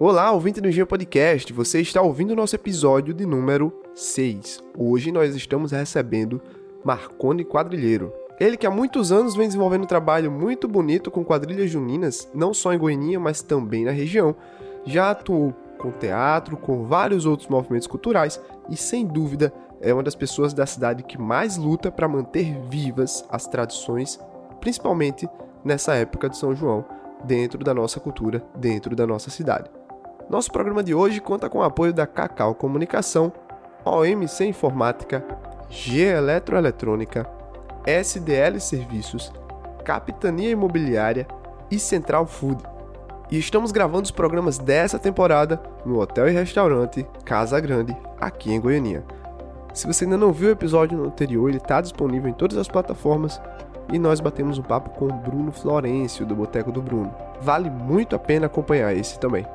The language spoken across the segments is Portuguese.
Olá, ouvinte do Engenho Podcast, você está ouvindo o nosso episódio de número 6. Hoje nós estamos recebendo Marcone Quadrilheiro. Ele que há muitos anos vem desenvolvendo um trabalho muito bonito com quadrilhas juninas, não só em Goiânia, mas também na região. Já atuou com teatro, com vários outros movimentos culturais e, sem dúvida, é uma das pessoas da cidade que mais luta para manter vivas as tradições, principalmente nessa época de São João, dentro da nossa cultura, dentro da nossa cidade. Nosso programa de hoje conta com o apoio da Cacau Comunicação, OMC Informática, G Eletroeletrônica, SDL Serviços, Capitania Imobiliária e Central Food. E estamos gravando os programas dessa temporada no Hotel e Restaurante Casa Grande, aqui em Goiânia. Se você ainda não viu o episódio anterior, ele está disponível em todas as plataformas e nós batemos um papo com o Bruno Florencio, do Boteco do Bruno. Vale muito a pena acompanhar esse também.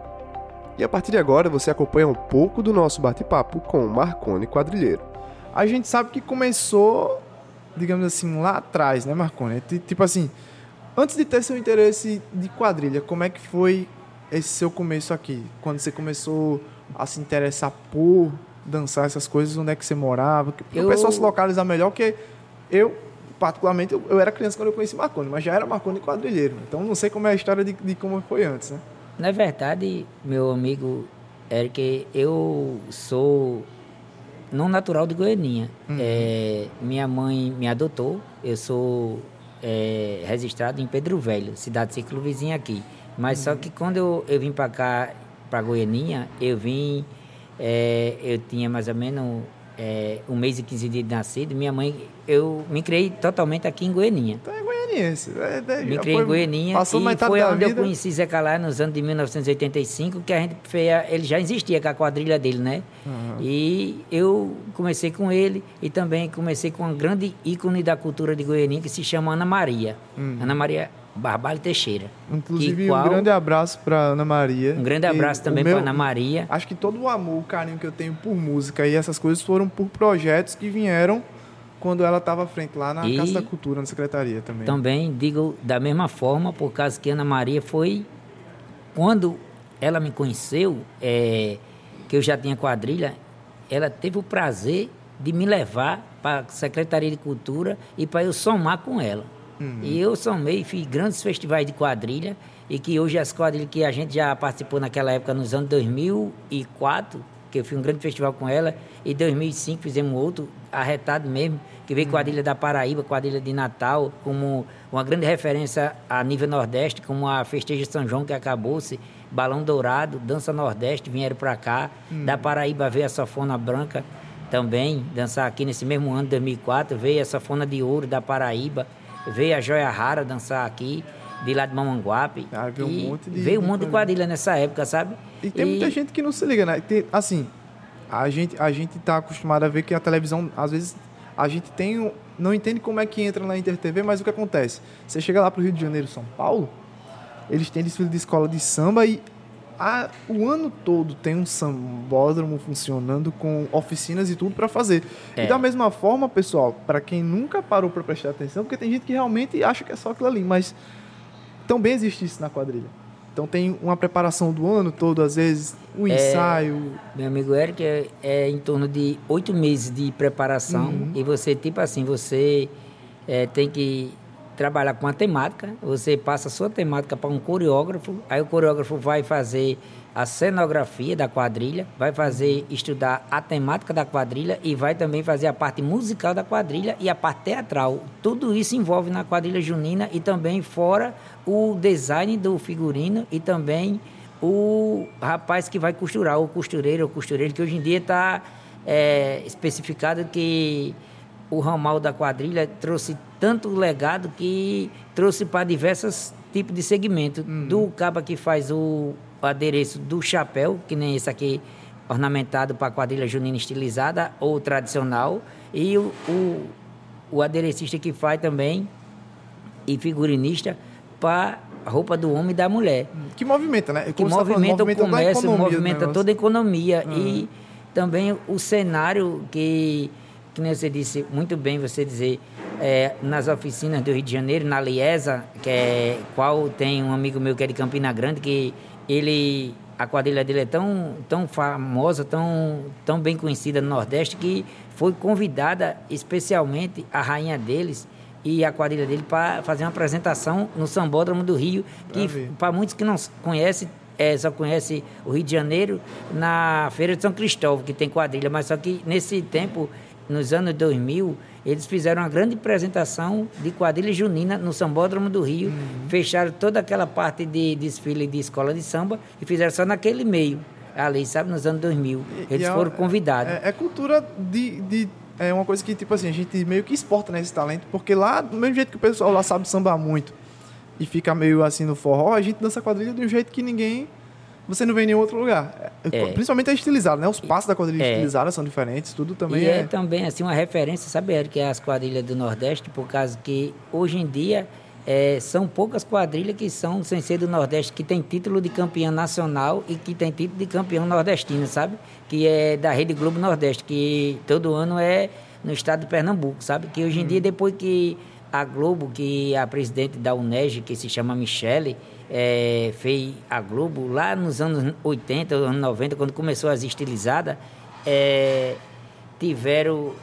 E a partir de agora você acompanha um pouco do nosso bate-papo com o Marcone Quadrilheiro. A gente sabe que começou, digamos assim, lá atrás, né, Marcone? Tipo assim, antes de ter seu interesse de quadrilha, como é que foi esse seu começo aqui? Quando você começou a se interessar por dançar essas coisas, onde é que você morava? Eu... O pessoal se localizar melhor, porque eu, particularmente, eu, eu, era criança quando eu conheci Marconi, mas já era Marconi quadrilheiro. Então não sei como é a história de, de como foi antes, né? Na verdade, meu amigo Eric, eu sou não natural de Goianinha. Uhum. É, minha mãe me adotou, eu sou é, registrado em Pedro Velho, cidade ciclo vizinha aqui. Mas uhum. só que quando eu, eu vim para cá, para Goianinha, eu vim, é, eu tinha mais ou menos é, um mês e 15 dias de nascido. Minha mãe, eu me criei totalmente aqui em Goianinha. Então é goianiense. Me criei em Goianinha passou e foi onde vida. eu conheci Zé Calá nos anos de 1985, que a gente fez, ele já existia com a quadrilha dele, né? Uhum. E eu comecei com ele e também comecei com uma grande ícone da cultura de Goianinha que se chama Ana Maria. Uhum. Ana Maria Barbalho Teixeira. Inclusive, qual... um grande abraço para Ana Maria. Um grande abraço também para Ana Maria. Acho que todo o amor, o carinho que eu tenho por música e essas coisas foram por projetos que vieram quando ela estava à frente lá na e Casa da Cultura, na secretaria também. Também digo da mesma forma, por causa que Ana Maria foi quando ela me conheceu, é, que eu já tinha quadrilha, ela teve o prazer de me levar para a Secretaria de Cultura e para eu somar com ela. Uhum. E eu somei, fiz grandes festivais de quadrilha, e que hoje as quadrilhas que a gente já participou naquela época, nos anos 2004, que eu fiz um grande festival com ela, e 2005 fizemos outro, arretado mesmo, que veio uhum. quadrilha da Paraíba, quadrilha de Natal, como uma grande referência a nível Nordeste, como a Festeja São João, que acabou-se, Balão Dourado, Dança Nordeste, vieram para cá, uhum. da Paraíba veio a Safona Branca, também, dançar aqui nesse mesmo ano, 2004, veio a Safona de Ouro da Paraíba, Veio a Joia Rara dançar aqui, de lá de Mamanguape. Ah, veio um monte de. Veio um monte de quadrilha nessa época, sabe? E tem e... muita gente que não se liga, né? Tem, assim, a gente, a gente tá acostumado a ver que a televisão, às vezes, a gente tem. Não entende como é que entra na InterTV, mas o que acontece? Você chega lá pro Rio de Janeiro, São Paulo, eles têm desfile de escola de samba e a, o ano todo tem um sambódromo funcionando com oficinas e tudo para fazer. É. E da mesma forma, pessoal, para quem nunca parou para prestar atenção, porque tem gente que realmente acha que é só aquilo ali, mas também existe isso na quadrilha. Então tem uma preparação do ano todo, às vezes, um é, ensaio. Meu amigo Eric, é, é, em torno de oito meses de preparação. Uhum. E você, tipo assim, você é, tem que trabalhar com a temática, você passa a sua temática para um coreógrafo, aí o coreógrafo vai fazer a cenografia da quadrilha, vai fazer estudar a temática da quadrilha e vai também fazer a parte musical da quadrilha e a parte teatral. Tudo isso envolve na quadrilha junina e também fora o design do figurino e também o rapaz que vai costurar, o costureiro ou costureiro, que hoje em dia está é, especificado que o ramal da quadrilha trouxe tanto legado que trouxe para diversos tipos de segmento. Uhum. Do caba que faz o adereço do chapéu, que nem esse aqui, ornamentado para quadrilha junina estilizada ou tradicional, e o, o, o aderecista que faz também, e figurinista, para a roupa do homem e da mulher. Que movimenta, né? Como que tá movimenta, movimenta o comércio, movimenta toda a economia. Uhum. E também o cenário que que nem você disse muito bem, você dizer, é, nas oficinas do Rio de Janeiro, na Liesa, que é qual tem um amigo meu que é de Campina Grande, que ele a quadrilha dele é tão, tão famosa, tão, tão bem conhecida no Nordeste, que foi convidada especialmente a rainha deles e a quadrilha dele para fazer uma apresentação no Sambódromo do Rio, que para muitos que não conhecem, é, só conhece o Rio de Janeiro na Feira de São Cristóvão, que tem quadrilha, mas só que nesse tempo, nos anos 2000, eles fizeram uma grande apresentação de quadrilha junina no Sambódromo do Rio, uhum. fecharam toda aquela parte de desfile de escola de samba e fizeram só naquele meio, ali, sabe, nos anos 2000. Eles e é foram convidados. É, é, cultura de, de é uma coisa que, tipo assim, a gente meio que exporta nesse né, talento, porque lá, do mesmo jeito que o pessoal lá sabe sambar muito e fica meio assim no forró, a gente dança quadrilha de um jeito que ninguém. Você não vê em nenhum outro lugar. É. Principalmente é estilizado, né? Os passos da quadrilha é. estilizada são diferentes, tudo também e é. é também, assim, uma referência, sabe, Eric, que é as quadrilhas do Nordeste, por causa que hoje em dia é, são poucas quadrilhas que são, sem ser do Nordeste, que tem título de campeã nacional e que tem título de campeão nordestino, sabe? Que é da Rede Globo Nordeste, que todo ano é no estado de Pernambuco, sabe? Que hoje em hum. dia, depois que a Globo, que a presidente da UNEG, que se chama Michele, é, fez a Globo lá nos anos 80, anos 90, quando começou as estilizadas, é, tiveram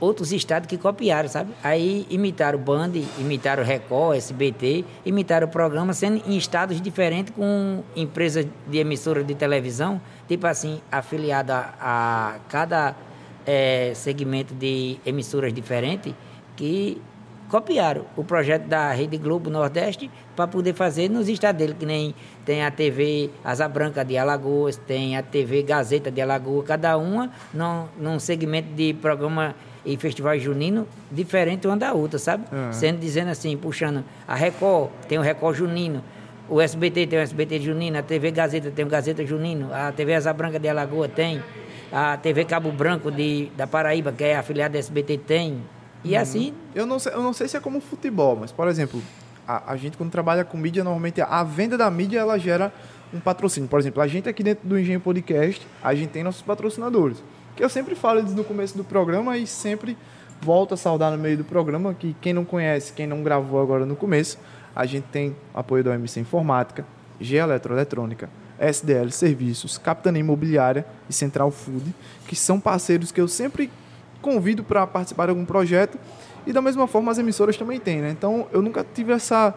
outros estados que copiaram, sabe? Aí imitaram Band, imitaram Record, SBT, imitaram programas sendo em estados diferentes com empresas de emissora de televisão, tipo assim, afiliada a cada é, segmento de emissoras diferentes, que copiaram o projeto da Rede Globo Nordeste para poder fazer nos estados dele, que nem tem a TV Asa Branca de Alagoas, tem a TV Gazeta de Alagoas, cada uma num, num segmento de programa e festival junino diferente uma da outra, sabe? Uhum. Sendo dizendo assim, puxando a Record, tem o Record Junino, o SBT tem o SBT Junino, a TV Gazeta tem o Gazeta Junino, a TV Asa Branca de Alagoas tem, a TV Cabo Branco de, da Paraíba, que é afiliada da SBT, tem. E uhum. assim. Eu não, sei, eu não sei se é como futebol, mas, por exemplo, a, a gente quando trabalha com mídia, normalmente a venda da mídia ela gera um patrocínio. Por exemplo, a gente aqui dentro do Engenho Podcast, a gente tem nossos patrocinadores. Que eu sempre falo desde o começo do programa e sempre volto a saudar no meio do programa, que quem não conhece, quem não gravou agora no começo, a gente tem apoio da OMC Informática, G Eletroeletrônica, SDL Serviços, Capitania Imobiliária e Central Food, que são parceiros que eu sempre convido para participar de algum projeto e da mesma forma as emissoras também têm, né? Então eu nunca tive essa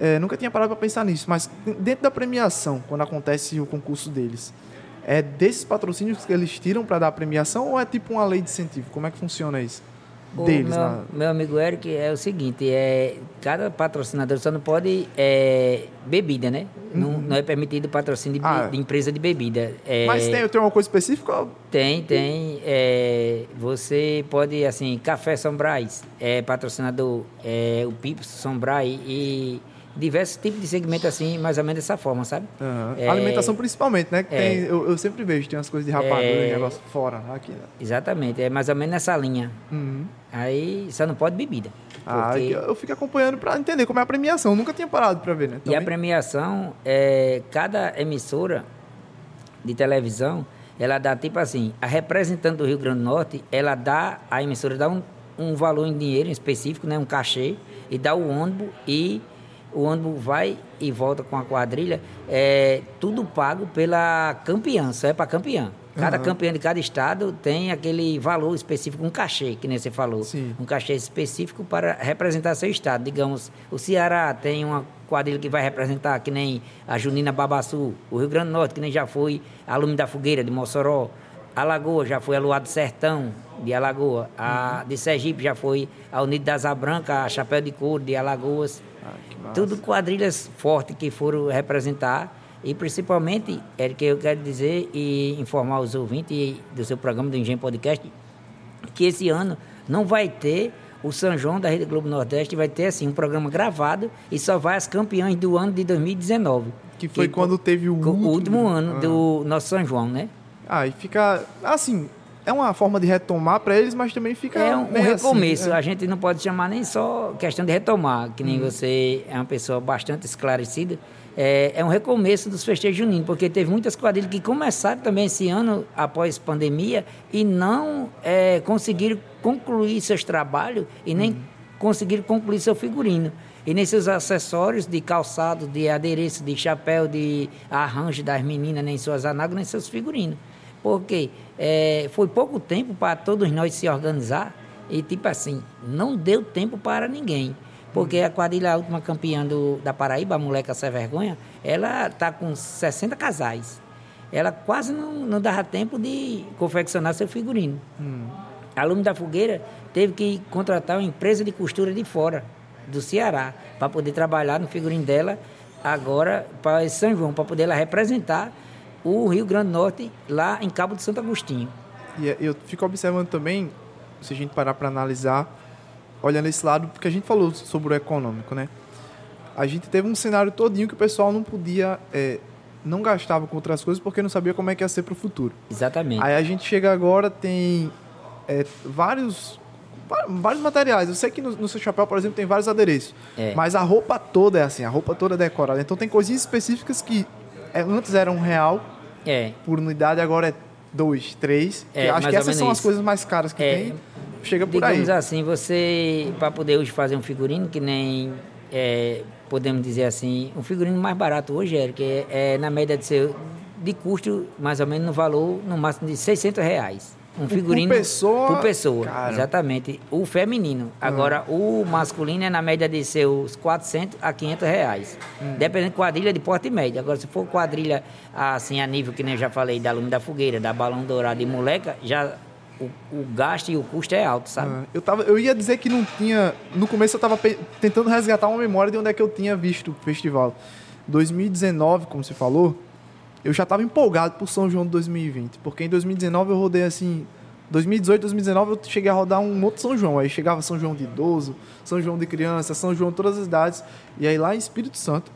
é, nunca tinha parado para pensar nisso, mas dentro da premiação, quando acontece o concurso deles, é desses patrocínios que eles tiram para dar a premiação ou é tipo uma lei de incentivo? Como é que funciona isso? Deles, meu, na... meu amigo Eric, é o seguinte, é, cada patrocinador só não pode é, bebida, né? Uhum. Não, não, é permitido patrocínio de, ah. de empresa de bebida. É, Mas tem, tem uma coisa específica? Tem, tem. É, você pode, assim, Café São Brás, é patrocinador, é, o Pipo São Brás e diversos tipos de segmento assim, mais ou menos dessa forma, sabe? Uhum. É, Alimentação principalmente, né? Que é, tem, eu, eu, sempre vejo, tem umas coisas de rapadura, é, negócio fora, aqui. Né? Exatamente, é mais ou menos nessa linha. Uhum. Aí só não pode bebida. Ah, eu fico acompanhando para entender como é a premiação. Eu nunca tinha parado para ver, né? Também. E a premiação, é, cada emissora de televisão, ela dá tipo assim, a representante do Rio Grande do Norte, ela dá, a emissora dá um, um valor em dinheiro específico, né? Um cachê, e dá o ônibus e o ônibus vai e volta com a quadrilha, é tudo pago pela campeã, só é para campeã. Cada uhum. campeão de cada estado tem aquele valor específico, um cachê, que nem você falou. Sim. Um cachê específico para representar seu estado. Digamos, o Ceará tem uma quadrilha que vai representar, que nem a Junina Babaçu. O Rio Grande do Norte, que nem já foi a Lume da Fogueira, de Mossoró. Alagoa já foi a Luar do Sertão, de Alagoa. A uhum. de Sergipe já foi a Unida das Branca, a Chapéu de Couro, de Alagoas. Ah, Tudo quadrilhas fortes que foram representar e principalmente, é que eu quero dizer e informar os ouvintes do seu programa do Engenho Podcast que esse ano não vai ter o São João da Rede Globo Nordeste, vai ter assim um programa gravado e só vai as campeãs do ano de 2019. Que foi que, quando teve o último, último ano ah. do nosso São João, né? Ah, e fica assim, é uma forma de retomar para eles, mas também fica. É um, um assim, recomeço. Assim, é. A gente não pode chamar nem só questão de retomar, que nem hum. você é uma pessoa bastante esclarecida é, é um recomeço dos festejos juninos, porque teve muitas quadrilhas que começaram também esse ano, após pandemia, e não é, conseguiram concluir seus trabalhos e nem uhum. conseguiram concluir seu figurino. E nesses acessórios de calçado, de adereço, de chapéu, de arranjo das meninas, nem suas anáguas, nem seus figurinos. Porque é, foi pouco tempo para todos nós se organizar e, tipo assim, não deu tempo para ninguém. Porque a quadrilha, a última campeã do, da Paraíba, a moleca sem vergonha, ela tá com 60 casais. Ela quase não, não dava tempo de confeccionar seu figurino. Hum. Aluno da Fogueira teve que contratar uma empresa de costura de fora, do Ceará, para poder trabalhar no figurino dela agora para São João, para poder ela representar o Rio Grande do Norte lá em Cabo de Santo Agostinho. E é, eu fico observando também, se a gente parar para analisar, olhando esse lado, porque a gente falou sobre o econômico, né? A gente teve um cenário todinho que o pessoal não podia, é, não gastava com outras coisas porque não sabia como é que ia ser para o futuro. Exatamente. Aí a gente chega agora, tem é, vários vários materiais. Eu sei que no, no, seu chapéu, por exemplo, tem vários adereços. É. Mas a roupa toda é assim, a roupa toda é decorada. Então tem coisinhas específicas que é, antes eram um real é. por unidade, agora é dois, três. É, acho que essas são isso. as coisas mais caras que é, tem. Chega por digamos aí. assim, você, para poder hoje fazer um figurino, que nem, é, podemos dizer assim, um figurino mais barato hoje, Eric, é, é na média de ser de custo, mais ou menos no valor, no máximo de 600 reais. Um figurino por pessoa. Por pessoa, cara. exatamente. O feminino. Ah. Agora, o masculino é na média de seus 400 a 500 reais. Hum. Dependendo de quadrilha de porte médio. Agora, se for quadrilha assim, a nível que nem eu já falei, da Lume da Fogueira, da Balão Dourado e Moleca, já o, o, gasto e o custo é alto, sabe? Ah, eu, tava, eu ia dizer que não tinha. No começo eu estava tentando resgatar uma memória de onde é que eu tinha visto o festival. 2019, como você falou, eu já estava empolgado por São João de 2020, porque em 2019 eu rodei assim, 2018, 2019 eu cheguei a rodar um outro São João, aí chegava São João de idoso, São João de criança, São João de todas as idades, e aí lá em Espírito Santo,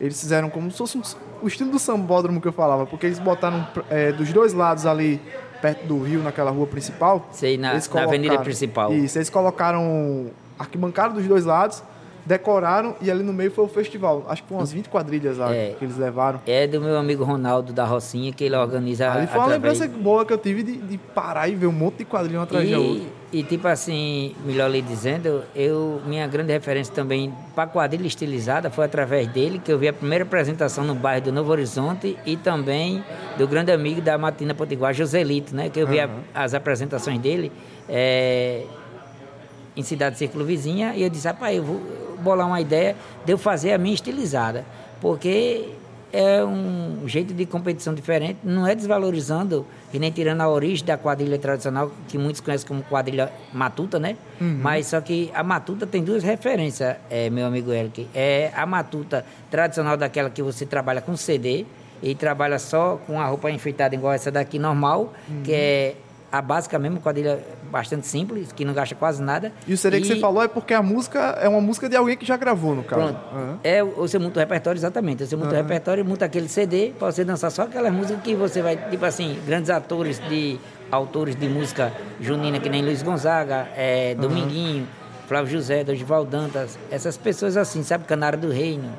eles fizeram como se fosse um, o estilo do sambódromo que eu falava, porque eles botaram é, dos dois lados ali, perto do rio, naquela rua principal. Sei, na, na avenida principal. Isso, eles colocaram arquibancada dos dois lados, decoraram e ali no meio foi o festival. Acho que foi umas 20 quadrilhas lá é, que eles levaram. É do meu amigo Ronaldo da Rocinha, que ele organiza. Ali foi uma lembrança boa que eu tive de, de, parar e ver um monte de quadrilha atrás da outra. E tipo assim, melhor lhe dizendo, eu, minha grande referência também para quadrilha estilizada foi através dele que eu vi a primeira apresentação no bairro do Novo Horizonte e também do grande amigo da Matina Potiguar, Joselito, né? Que eu vi uhum. a, as apresentações dele. É, em cidade círculo vizinha e eu disse, rapaz, eu vou bolar uma ideia de eu fazer a minha estilizada, porque é um jeito de competição diferente, não é desvalorizando e nem tirando a origem da quadrilha tradicional, que muitos conhecem como quadrilha matuta, né? Uhum. Mas só que a matuta tem duas referências, é, meu amigo Eric. É a matuta tradicional daquela que você trabalha com CD e trabalha só com a roupa enfeitada igual essa daqui normal, uhum. que é a básica mesmo, quadrilha bastante simples, que não gasta quase nada. E o CD e... que você falou é porque a música é uma música de alguém que já gravou, no caso. Pronto. Uhum. É, você monta o repertório, exatamente. Você monta uhum. o repertório, monta aquele CD para você dançar só aquelas músicas que você vai, tipo assim, grandes atores de autores de música junina, que nem Luiz Gonzaga, é, Dominguinho, uhum. Flávio José, Dorival Dantas, essas pessoas assim, sabe? Canário do Reino,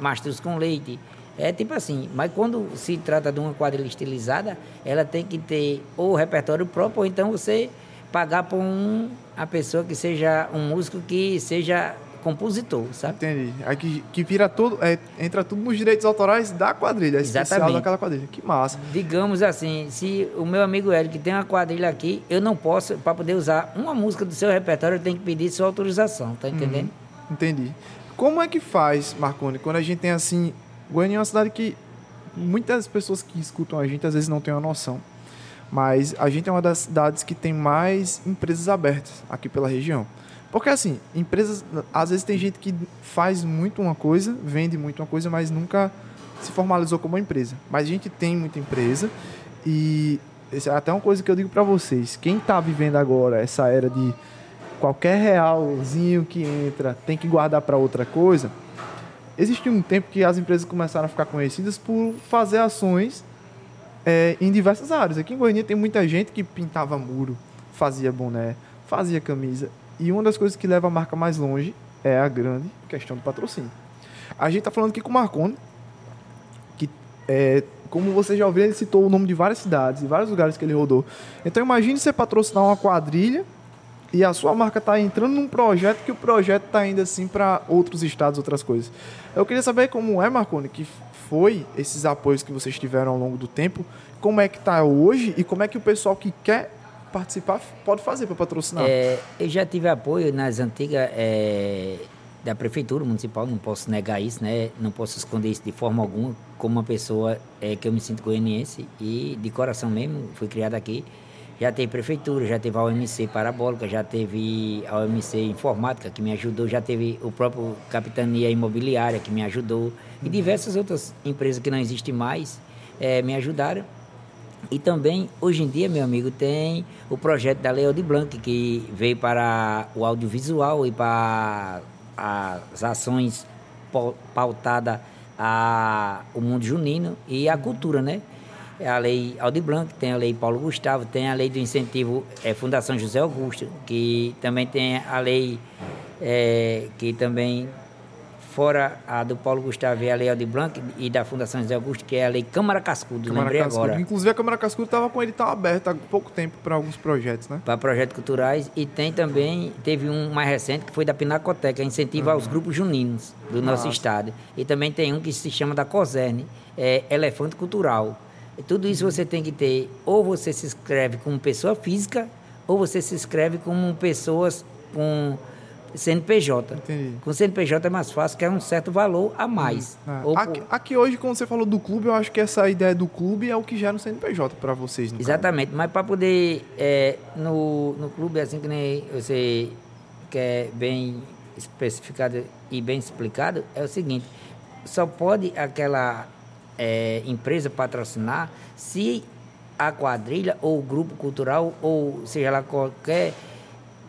Mastros com Leite. É tipo assim, mas quando se trata de uma quadrilha estilizada, ela tem que ter ou o repertório próprio, ou então você pagar para um, a pessoa que seja um músico que seja compositor, sabe? Entendi. Aí que, que vira tudo, é, entra tudo nos direitos autorais da quadrilha, Exatamente. especial daquela quadrilha. Que massa. Digamos assim, se o meu amigo Eric tem uma quadrilha aqui, eu não posso, para poder usar uma música do seu repertório, eu tenho que pedir sua autorização, tá entendendo? Uhum. Entendi. Como é que faz, Marconi, quando a gente tem assim Goiânia é uma cidade que muitas pessoas que escutam a gente às vezes não têm uma noção. Mas a gente é uma das cidades que tem mais empresas abertas aqui pela região. Porque assim, empresas, às vezes tem gente que faz muito uma coisa, vende muito uma coisa, mas nunca se formalizou como uma empresa. Mas a gente tem muita empresa e é até uma coisa que eu digo para vocês, quem está vivendo agora essa era de qualquer realzinho que entra tem que guardar para outra coisa, existiu um tempo que as empresas começaram a ficar conhecidas por fazer ações é, em diversas áreas. Aqui em Goiânia tem muita gente que pintava muro, fazia boné, fazia camisa. E uma das coisas que leva a marca mais longe é a grande questão do patrocínio. A gente está falando aqui com o Marconi, que é, como você já ouviu, ele citou o nome de várias cidades e vários lugares que ele rodou. Então imagine você patrocinar uma quadrilha E a sua marca está entrando num projeto que o projeto está indo assim para outros estados, outras coisas. Eu queria saber como é, Marconi, que foi esses apoios que vocês tiveram ao longo do tempo, como é que está hoje e como é que o pessoal que quer participar pode fazer para patrocinar. É, eu já tive apoio nas antigas é, da prefeitura municipal, não posso negar isso, né? Não posso esconder isso de forma alguma, como uma pessoa é, que eu me sinto goianiense e de coração mesmo, fui criado aqui. Já teve prefeitura, já teve a OMC Parabólica, já teve a OMC Informática que me ajudou, já teve o próprio Capitania Imobiliária que me ajudou e diversas outras empresas que não existem mais é, me ajudaram. E também, hoje em dia, meu amigo, tem o projeto da Leo de Blanc, que veio para o audiovisual e para as ações pautadas ao mundo junino e a cultura, né? É a lei Aldi Blanc, tem a lei Paulo Gustavo, tem a lei do incentivo é, Fundação José Augusto, que também tem a lei é, que também, fora a do Paulo Gustavo e a lei Aldi Blanc e da Fundação José Augusto, que é a lei Câmara Cascudo, Câmara lembrei Cascudo. agora. Inclusive a Câmara Cascudo estava com ele tão aberto há pouco tempo para alguns projetos, né? Para projetos culturais e tem também, teve um mais recente que foi da Pinacoteca, incentivo uhum. aos grupos juninos do Nossa. nosso estado. E também tem um que se chama da COSERN, é Elefante Cultural tudo isso você tem que ter, ou você se inscreve como pessoa física, ou você se inscreve como pessoas com CNPJ. Entendi. Com CNPJ é mais fácil, que é um certo valor a mais. Hum. Aqui, por... aqui, hoje, quando você falou do clube, eu acho que essa ideia do clube é o que gera um CNPJ para vocês. Exatamente, caso. mas para poder, é, no, no clube, assim que nem você quer bem especificado e bem explicado, é o seguinte, só pode aquela é, empresa patrocinar se a quadrilha ou o grupo cultural ou seja lá qualquer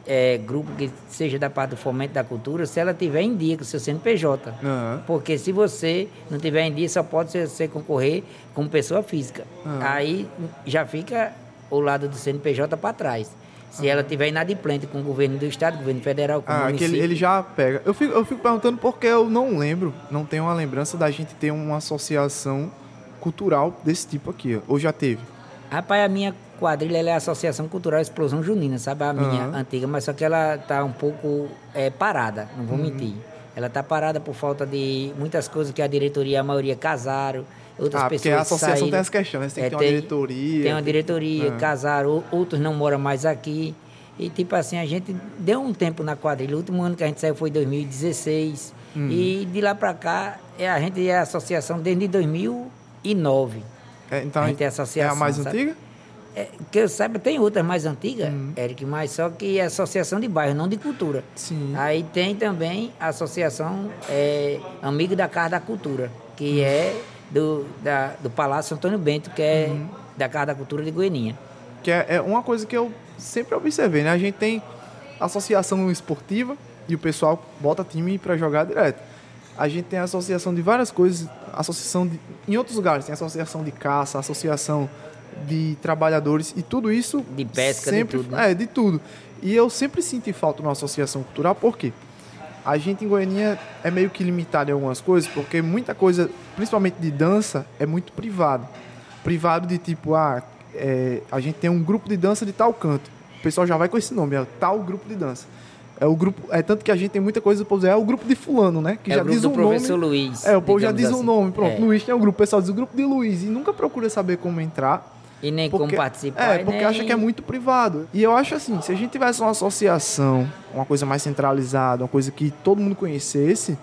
é, grupo que seja da parte do fomento da cultura, se ela tiver em dia com o seu CNPJ. Uhum. Porque se você não tiver em dia, só pode ser concorrer como pessoa física. Uhum. Aí já fica o lado do CNPJ para trás. Se ela tiver inadimplente com o governo do estado, governo federal, com ah, o município... Ele, ele já pega. Eu fico, eu fico perguntando porque eu não lembro, não tenho uma lembrança da gente ter uma associação cultural desse tipo aqui. Ou já teve? Rapaz, a minha quadrilha é a Associação Cultural Explosão Junina, sabe? A minha uhum. antiga, mas só que ela tá um pouco é, parada, não vou uhum. mentir. Ela tá parada por falta de muitas coisas que a diretoria, a maioria casaram outras ah, pessoas porque a associação saíram, tem essa questão, né? Você tem é, que ter uma diretoria. Tem uma diretoria, tem... casaram, outros não moram mais aqui. E tipo assim, a gente deu um tempo na quadrilha. O último ano que a gente saiu foi 2016. Hum. E de lá para cá, é, a gente é associação desde 2009. É, então a gente é, associação, é a mais sabe? antiga? É, que eu saiba, tem outras mais antigas, uhum. Eric, mas só que é associação de bairro, não de cultura. Sim. Aí tem também a associação é, Amigo da Casa da Cultura, que uhum. é do, da, do Palácio Antônio Bento, que é uhum. da Casa da Cultura de Goianinha. Que é, é, uma coisa que eu sempre observei, né? A gente tem associação esportiva e o pessoal bota time para jogar direto. A gente tem associação de várias coisas, associação de, em outros lugares, tem associação de caça, associação de trabalhadores e tudo isso de pesca, sempre, de tudo. Né? É, de tudo. E eu sempre senti falta numa associação cultural, por quê? A gente em Goiânia é meio que limitado em algumas coisas, porque muita coisa, principalmente de dança, é muito privado. Privado de tipo, ah, é, a gente tem um grupo de dança de tal canto. O pessoal já vai com esse nome, é tal grupo de dança. É o grupo, é tanto que a gente tem muita coisa, por exemplo, é o grupo de fulano, né? Que é já diz o um professor nome. Luiz. É, o povo já diz o assim. um nome, pronto. É. Luiz tem o um grupo, o pessoal diz o grupo de Luiz e nunca procura saber como entrar. E nem porque, como participar. É, porque nem... acha que é muito privado. E eu acho assim, se a gente tivesse uma associação, uma coisa mais centralizada, uma coisa que todo mundo conhecesse,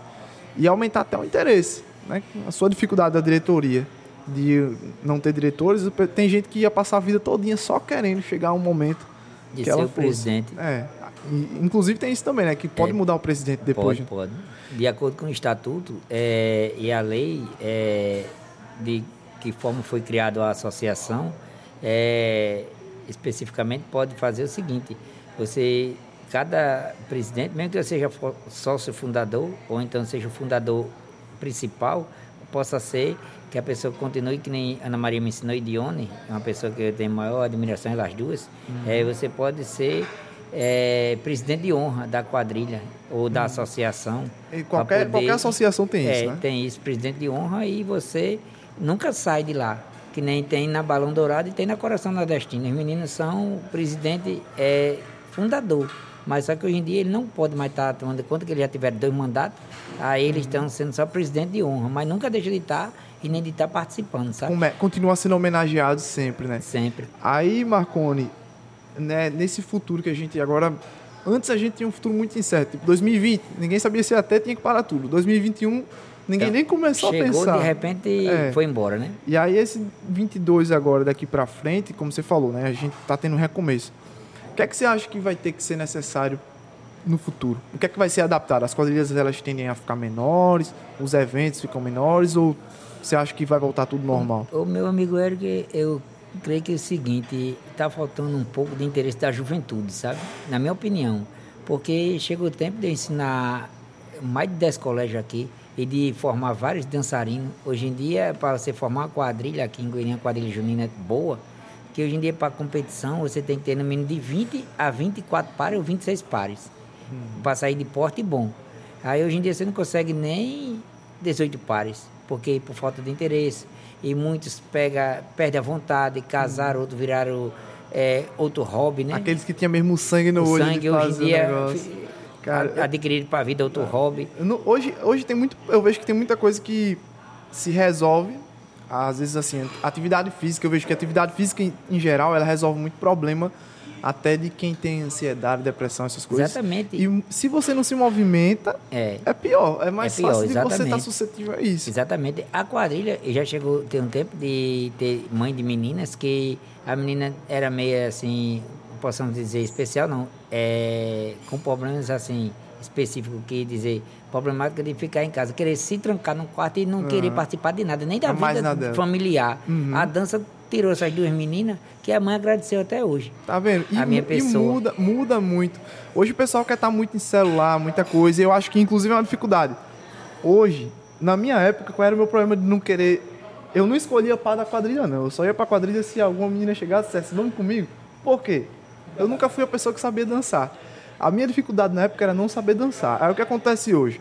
ia aumentar até o interesse. Né? A sua dificuldade da diretoria de não ter diretores, tem gente que ia passar a vida todinha só querendo chegar a um momento de que ser ela o fosse. presidente. É. E, inclusive tem isso também, né? Que pode é, mudar o presidente depois. Pode, né? pode. De acordo com o estatuto é, e a lei é, de que forma foi criada a associação, é, especificamente pode fazer o seguinte: você, cada presidente, mesmo que eu seja sócio fundador ou então seja o fundador principal, possa ser que a pessoa continue que nem Ana Maria me ensinou Idione, é uma pessoa que eu tenho maior admiração elas duas. Uhum. É, você pode ser é, presidente de honra da quadrilha ou da uhum. associação. E qualquer, poder, qualquer associação tem é, isso, né? Tem isso, presidente de honra, e você nunca sai de lá. Que nem tem na Balão Dourado e tem na Coração Nordestino. Os meninos são o presidente é, fundador. Mas só que hoje em dia ele não pode mais estar tomando conta que ele já tiver dois mandatos, aí eles estão sendo só presidente de honra, mas nunca deixa de estar e nem de estar participando, sabe? Continua sendo homenageado sempre, né? Sempre. Aí, Marconi, né, nesse futuro que a gente agora. Antes a gente tinha um futuro muito incerto. Tipo, 2020, ninguém sabia se até tinha que parar tudo. 2021, ninguém nem começou a Chegou, pensar. de repente, e É. foi embora, né? E aí esse 22 agora, daqui pra frente, como você falou, né? A gente tá tendo um recomeço. O que é que você acha que vai ter que ser necessário no futuro? O que é que vai ser adaptado? As quadrilhas elas tendem a ficar menores, os eventos ficam menores ou você acha que vai voltar tudo normal? O meu amigo Eric, eu creio que é o seguinte, está faltando um pouco de interesse da juventude, sabe? Na minha opinião. Porque chegou o tempo de eu ensinar mais de 10 colégios aqui e de formar vários dançarinos. Hoje em dia, para você formar uma quadrilha aqui em Goiânia, quadrilha junina boa, que hoje em dia para competição você tem que ter no mínimo de 20 a 24 pares ou 26 pares. Para sair de porte bom. Aí hoje em dia você não consegue nem 18 pares, porque por falta de interesse. E muitos pega, perdem a vontade, casaram, outros viraram é, outro hobby, né? Aqueles que tinham mesmo sangue no o olho sangue hoje em dia Cara, a- adquirido para a vida outro hobby. Hoje, hoje tem muito. Eu vejo que tem muita coisa que se resolve. Às vezes, assim, atividade física, eu vejo que atividade física, em, em geral, ela resolve muito problema, até de quem tem ansiedade, depressão, essas coisas. Exatamente. E se você não se movimenta, É. é pior. É mais É pior, fácil de você estar exatamente. suscetível a isso. Exatamente. A quadrilha já chegou tem um tempo de ter mãe de meninas que a menina era meio assim, possamos dizer especial não, é, com problemas assim específicos que dizer problemática de ficar em casa, querer se trancar num quarto e não querer participar de nada, nem da vida familiar. A dança tirou essas duas meninas que a mãe agradeceu até hoje. Tá vendo? E, A minha pessoa. e muda, muda muito. Hoje o pessoal quer estar muito em celular, muita coisa. Eu acho que inclusive é uma dificuldade. Hoje, na minha época, qual era o meu problema de não querer. Eu não escolhia para da quadrilha, não. Eu só ia pra quadrilha se alguma menina chegasse e dissesse, vamos comigo. Por quê? Eu nunca fui a pessoa que sabia dançar. A minha dificuldade na época era não saber dançar. Aí o que acontece hoje?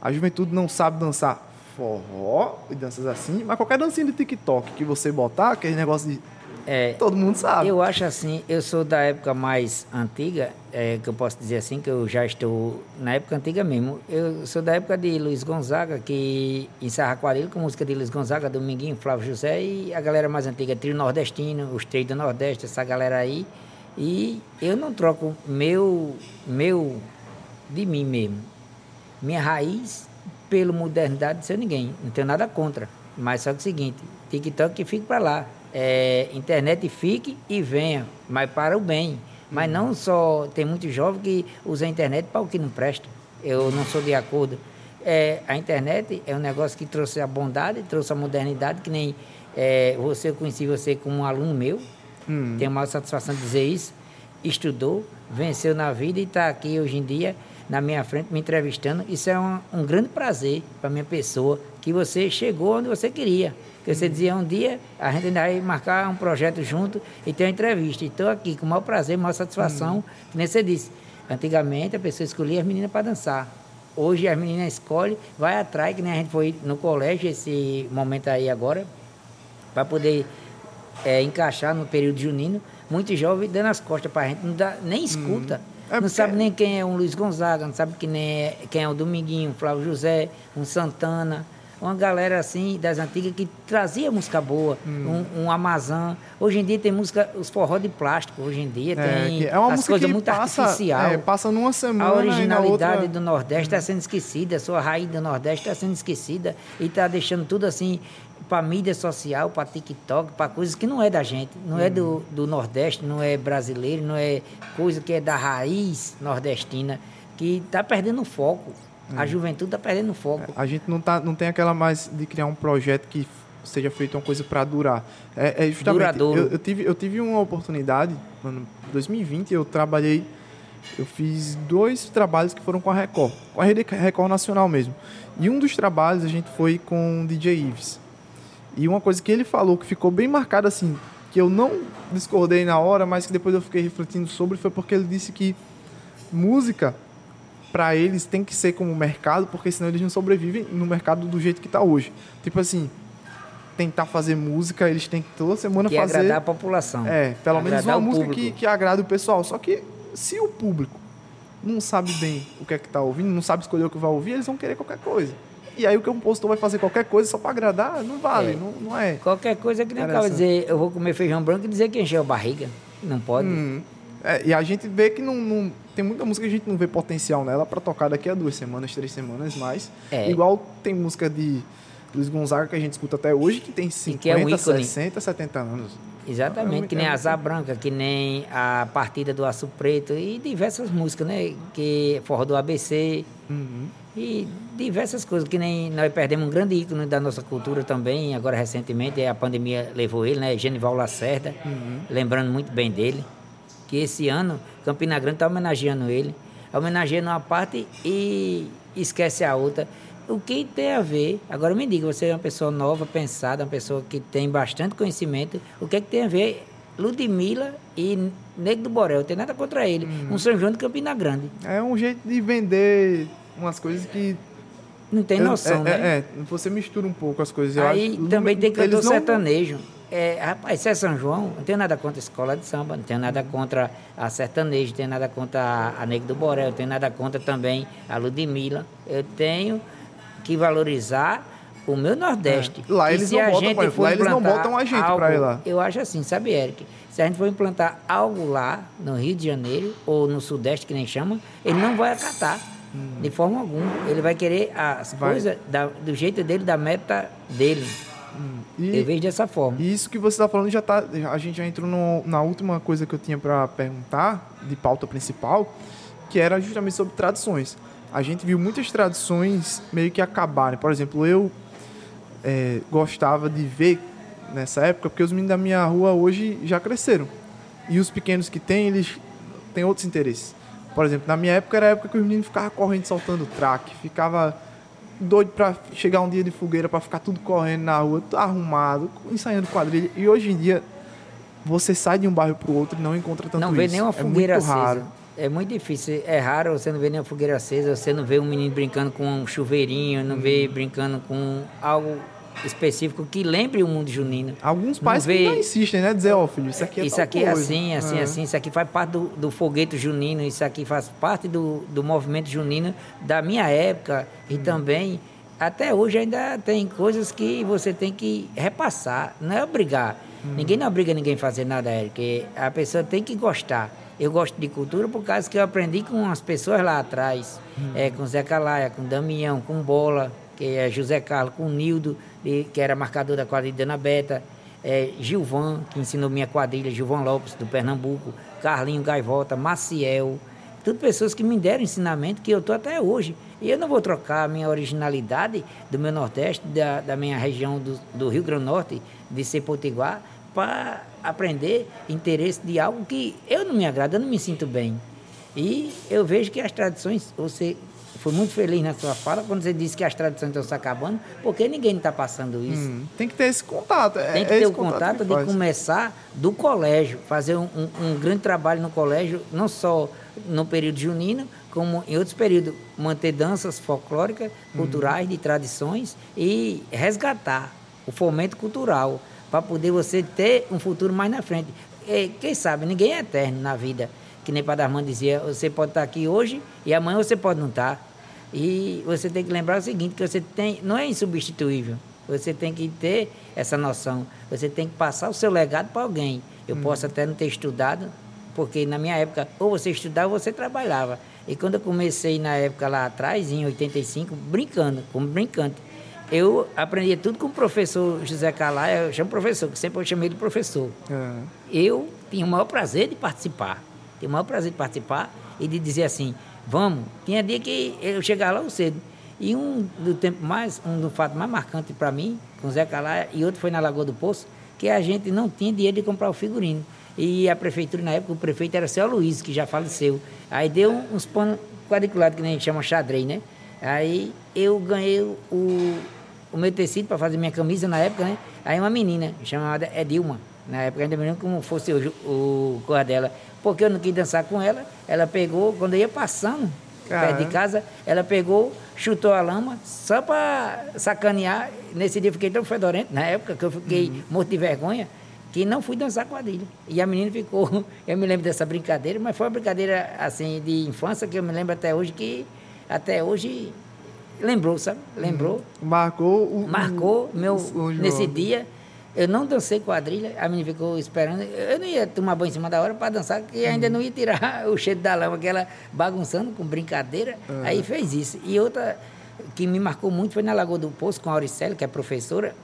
A juventude não sabe dançar forró e danças assim, mas qualquer dancinha de TikTok que você botar, aquele negócio de. É, Todo mundo sabe. Eu acho assim, eu sou da época mais antiga, é, que eu posso dizer assim, que eu já estou na época antiga mesmo. Eu sou da época de Luiz Gonzaga, que encerra quadrilha com música de Luiz Gonzaga, Dominguinho, Flávio José e a galera mais antiga, Trio Nordestino, os três do Nordeste, essa galera aí. E eu não troco meu, meu de mim mesmo. Minha raiz pela modernidade de ser ninguém. Não tenho nada contra. Mas só que é o seguinte, TikTok que fique para lá. É, internet fique e venha, mas para o bem. Mas não só tem muito jovem que usa a internet para o que não presta. Eu não sou de acordo. É, a internet é um negócio que trouxe a bondade, trouxe a modernidade, que nem é, você, eu conheci você como um aluno meu. Tenho a maior satisfação de dizer isso. Estudou, venceu na vida e está aqui hoje em dia na minha frente me entrevistando. Isso é um, um grande prazer para minha pessoa, que você chegou onde você queria. Que você dizia um dia, a gente ainda vai marcar um projeto junto e ter uma entrevista. Estou aqui com o maior prazer, maior satisfação. Que nem você disse, antigamente a pessoa escolhia as meninas para dançar. Hoje as meninas escolhem, vai atrás, que nem a gente foi no colégio esse momento aí agora, para poder é, encaixar no período junino, muitos jovens dando as costas para a gente, não dá, nem escuta. É não porque- sabe nem quem é um Luiz Gonzaga, não sabe quem é, quem é o Dominguinho, um Flávio José, um Santana. Uma galera assim das antigas que trazia música boa, Hum. um, um Amazon. Hoje em dia tem música, os forró de plástico, hoje em dia tem que é uma as música coisas que muito passa, artificial. é, passa numa semana A na originalidade outra... do Nordeste está sendo esquecida, a sua raiz do Nordeste está sendo esquecida e está deixando tudo assim para mídia social, para TikTok, para coisas que não é da gente, não é do, do Nordeste, não é brasileiro, não é coisa que é da raiz nordestina, que está perdendo o foco. A juventude está perdendo o foco. A gente não, tá, não tem aquela mais de criar um projeto que seja feito uma coisa para durar. É, é justamente, Duradouro. Eu, eu tive, eu tive uma oportunidade, ano 2020, eu trabalhei, eu fiz dois trabalhos que foram com a Record, com a Rede Record Nacional mesmo. E um dos trabalhos a gente foi com o DJ Ives. E uma coisa que ele falou que ficou bem marcada assim, que eu não discordei na hora, mas que depois eu fiquei refletindo sobre, foi porque ele disse que música para eles tem que ser como mercado, porque senão eles não sobrevivem no mercado do jeito que tá hoje. Tipo assim, tentar fazer música, eles têm que toda semana Que é fazer agradar a população. é, pelo menos uma música público. que, que agrade o pessoal. Só que se o público não sabe bem o que é que tá ouvindo, não sabe escolher o que vai ouvir, eles vão querer qualquer coisa. E aí o compositor vai fazer qualquer coisa só para agradar, não vale, É. não, não é. Qualquer coisa que nem Interessante. dizer, eu vou comer feijão branco e dizer que encheu a barriga. Não pode. Hum. É, e a gente vê que não, não- tem muita música que a gente não vê potencial nela para tocar daqui a duas semanas, três semanas mais. É. Igual tem música de Luiz Gonzaga que a gente escuta até hoje que tem 50, que é um ícone. 60, 70 anos. Exatamente, É, que nem é a Asa Branca, que nem a Partida do Aço Preto e diversas músicas, né? Que Forró do ABC Uhum. E diversas coisas, que nem nós perdemos um grande ícone da nossa cultura também, agora recentemente a pandemia levou ele, né? Genival Lacerda, Uhum. lembrando muito bem dele, que esse ano Campina Grande está homenageando ele, homenageando uma parte e esquece a outra. O que tem a ver, agora me diga, você é uma pessoa nova, pensada, uma pessoa que tem bastante conhecimento, o que é que tem a ver Ludmilla e Nego do Borel? Tem nada contra ele, um São João de Campina Grande. É um jeito de vender umas coisas que. Não tem noção, é, né? É, é, você mistura um pouco as coisas. Aí acho- também tem cantor não- sertanejo. É, rapaz, se é São João, não tenho nada contra a escola de samba, não tenho nada contra a sertanejo, não tenho nada contra a, a Negro do Borel, não tenho nada contra também a Ludmilla. Eu tenho que valorizar o meu Nordeste. É. Lá eles não botam, for lá eles não botam a gente pra algo- ir lá. Eu acho assim, sabe, Eric? Se a gente for implantar algo lá no Rio de Janeiro ou no Sudeste, que nem chama, ele não vai acatar. De forma alguma. Ele vai querer as Hum. Vai. coisas da- do jeito dele, da meta dele. E- Eu vejo dessa forma. E isso que você está falando já tá. A gente já entrou no- na última coisa que eu tinha para perguntar, de pauta principal, que era justamente sobre tradições. A gente viu muitas tradições meio que acabarem. Por exemplo, eu é, gostava de ver nessa época, porque os meninos da minha rua hoje já cresceram. E os pequenos que têm, eles têm outros interesses. Por exemplo, na minha época era a época que os meninos ficavam correndo, soltando traque, ficava doido pra chegar um dia de fogueira pra ficar tudo correndo na rua, tudo arrumado, ensaiando quadrilha. E hoje em dia você sai de um bairro pro outro e não encontra tanto não vê isso. nenhuma é fogueira muito acesa. raro. É muito difícil. É raro você não ver nenhuma fogueira acesa, você não vê um menino brincando com um chuveirinho, não vê Hum. brincando com algo específico que lembre o mundo junino. Alguns pais vê- insistem, né? Dizer, ó, filho, isso aqui é isso aqui é coisa. assim, assim, É. assim, isso aqui faz parte do, do foguete junino, isso aqui faz parte do, do movimento junino da minha época e Hum. também até hoje ainda tem coisas que você tem que repassar, não é obrigar. Hum. Ninguém não obriga ninguém a fazer nada, Eric. A pessoa tem que gostar. Eu gosto de cultura por causa que eu aprendi com as pessoas lá atrás, Hum. é, com Zé Calaia, com Damião, com Bola, que é José Carlos, com Nildo, que era marcador da quadrilha de Ana Beta, é, Gilvan, que ensinou minha quadrilha, Gilvan Lopes, do Pernambuco, Carlinho Gaivota, Maciel, tudo pessoas que me deram ensinamento que eu estou até hoje. E eu não vou trocar a minha originalidade do meu Nordeste, da, da minha região do, do Rio Grande do Norte, de ser potiguar, para aprender interesse de algo que eu não me agrada, eu não me sinto bem. E eu vejo que as tradições, você foi muito feliz na sua fala quando você disse que as tradições estão se acabando, porque ninguém está passando isso. Hum, tem que ter esse contato. é- Tem que é ter o contato que de faz. começar do colégio, fazer um, um- um grande trabalho no colégio, não só no período junino, como em outros períodos, manter danças folclóricas, culturais, de tradições e resgatar o fomento cultural, para poder você ter um futuro mais na frente. E, quem sabe, ninguém é eterno na vida. Que nem Padre Armando dizia, você pode estar aqui hoje e amanhã você pode não estar. E você tem que lembrar o seguinte, que você tem, não é insubstituível. Você tem que ter essa noção. Você tem que passar o seu legado para alguém. Eu posso até não ter estudado, porque na minha época, ou você estudava ou você trabalhava. E quando eu comecei na época lá atrás, em 85, brincando, como brincante, eu aprendia tudo com o professor José Calaia, eu chamo professor, que sempre eu chamei de professor É. eu tinha o maior prazer de participar. Tinha o maior prazer de participar e de dizer assim, vamos. Tinha dia que eu chegava lá cedo. E um do tempo mais, um do fato mais marcante para mim, com o Zé Calá, e outro foi na Lagoa do Poço, que a gente não tinha dinheiro de comprar o figurino. E a prefeitura, na época, o prefeito era seu Luiz, que já faleceu. Aí deu uns panos quadriculados, que nem a gente chama xadrez, né? Aí eu ganhei o, o meu tecido para fazer minha camisa na época, né? Aí uma menina chamada Edilma, na época ainda me lembro como fosse hoje o cor dela, porque eu não quis dançar com ela, ela pegou, quando eu ia passando perto de Caramba. casa, ela pegou, chutou a lama, só para sacanear. Nesse dia eu fiquei tão fedorento, na época que eu fiquei morto de vergonha, que não fui dançar quadrilha. E a menina ficou, eu me lembro dessa brincadeira, mas foi uma brincadeira assim de infância que eu me lembro até hoje que até hoje lembrou, sabe? Lembrou. Uhum. Marcou o Marcou meu o, nesse dia. Eu não dancei quadrilha, a menina ficou esperando. Eu não ia tomar banho em cima da hora para dançar, porque ainda Uhum. não ia tirar o cheiro da lama, que ela bagunçando com brincadeira. Uhum. Aí fez isso. E outra que me marcou muito foi na Lagoa do Poço, com a Auricélia, que é professora,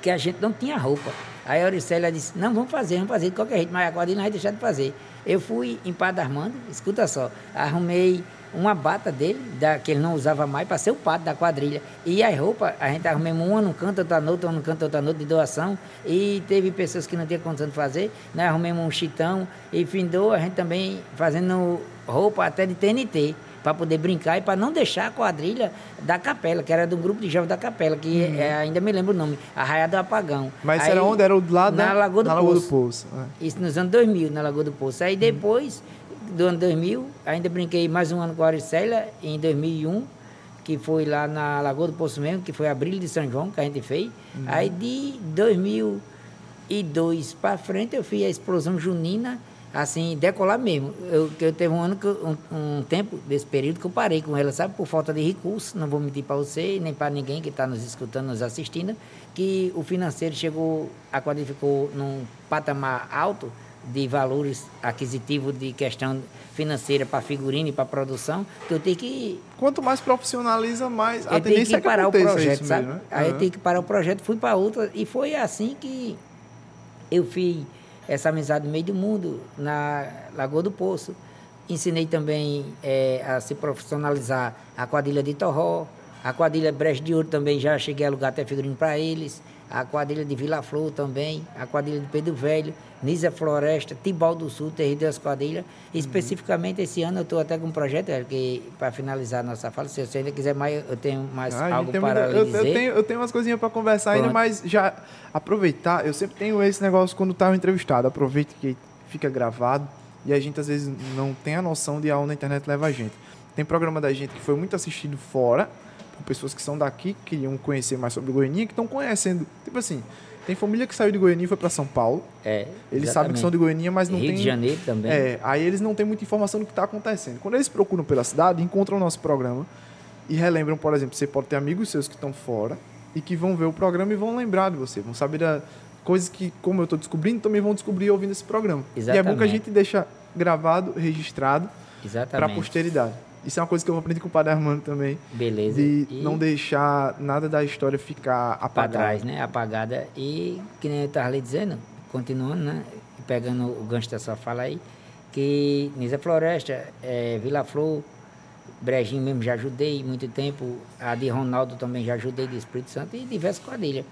que a gente não tinha roupa. Aí a Auricélia disse, não, vamos fazer, vamos fazer de qualquer jeito, mas a quadrilha não vai deixar de fazer. Eu fui em Padre Armando, escuta só, arrumei uma bata dele, da, que ele não usava mais, para ser o pato da quadrilha. E as roupas, a gente arrumou uma num canto, outra no outro, uma num canto, outra no outro, de doação. E teve pessoas que não tinham condição de fazer, nós arrumamos um chitão e findou a gente também fazendo roupa até de TNT para poder brincar e para não deixar a quadrilha da capela, que era do grupo de jovens da capela, que é, ainda me lembro o nome, Arraia do Apagão. Uhum. Mas Aí, era onde? Era o do lado na da Lagoa do na Lagoa Poço. do Poço. é. Isso nos anos 2000, na Lagoa do Poço. Aí depois do ano 2000, ainda brinquei mais um ano com a Auricélia, em 2001, que foi lá na Lagoa do Poço mesmo, que foi a Brilho de São João, que a gente fez. Aí de 2002 para frente, eu fiz a explosão junina, assim, decolar mesmo. Eu, eu teve um ano, que eu- um, um tempo desse período que eu parei com ela, sabe? Por falta de recursos, não vou mentir para você, nem para ninguém que está nos escutando, nos assistindo, que o financeiro chegou, a quadrilha ficou num patamar alto de valores aquisitivos de questão financeira para figurino e para produção, que eu tenho que Quanto mais profissionaliza, mais a eu tenho tendência que é que parar o projeto, sabe? mesmo, né? Aí eu Aham. tenho que parar o projeto, fui para outra e foi assim que eu fiz essa amizade no meio do mundo na Lagoa do Poço. Ensinei também eh, a se profissionalizar a quadrilha de Torró, a quadrilha Brecht de Ouro também já cheguei a alugar até figurino para eles, a quadrilha de Vila Flor também, a quadrilha de Pedro Velho, Nisa Floresta, Tibau do Sul, Terreiro das Quadrilhas. Uhum. Especificamente esse ano eu estou até com um projeto, que para finalizar a nossa fala, se você ainda quiser mais, eu tenho mais Ah, algo para muita- eu, dizer. eu tenho, eu tenho umas coisinhas para conversar ainda, Pronto. mas já aproveitar, eu sempre tenho esse negócio quando tá o entrevistado, aproveita que fica gravado e a gente às vezes não tem a noção de aonde a internet leva a gente. Tem programa da gente que foi muito assistido fora, por pessoas que são daqui, que queriam conhecer mais sobre Goiânia, que estão conhecendo. Tipo assim, tem família que saiu de Goiânia e foi para São Paulo. É, Eles sabem que são de Goiânia, mas não Rio tem de Janeiro também. é, aí eles não têm muita informação do que está acontecendo. Quando eles procuram pela cidade, encontram o nosso programa e relembram, por exemplo, você pode ter amigos seus que estão fora e que vão ver o programa e vão lembrar de você, vão saber da, coisas que, como eu estou descobrindo, também vão descobrir ouvindo esse programa. E é bom que a Exatamente. gente deixa gravado, registrado para a Exatamente. posteridade. Isso é uma coisa que eu aprendi com o Padre Armando também, Beleza. de E não deixar nada da história ficar para apagado. trás, né? Apagada. E, que nem eu estava lhe dizendo, continuando, né? Pegando o gancho da sua fala aí, que Nisa Floresta, é, Vila Flor, Brejinho mesmo já ajudei muito tempo, a de Ronaldo também já ajudei de Espírito Santo e diversas quadrilhas.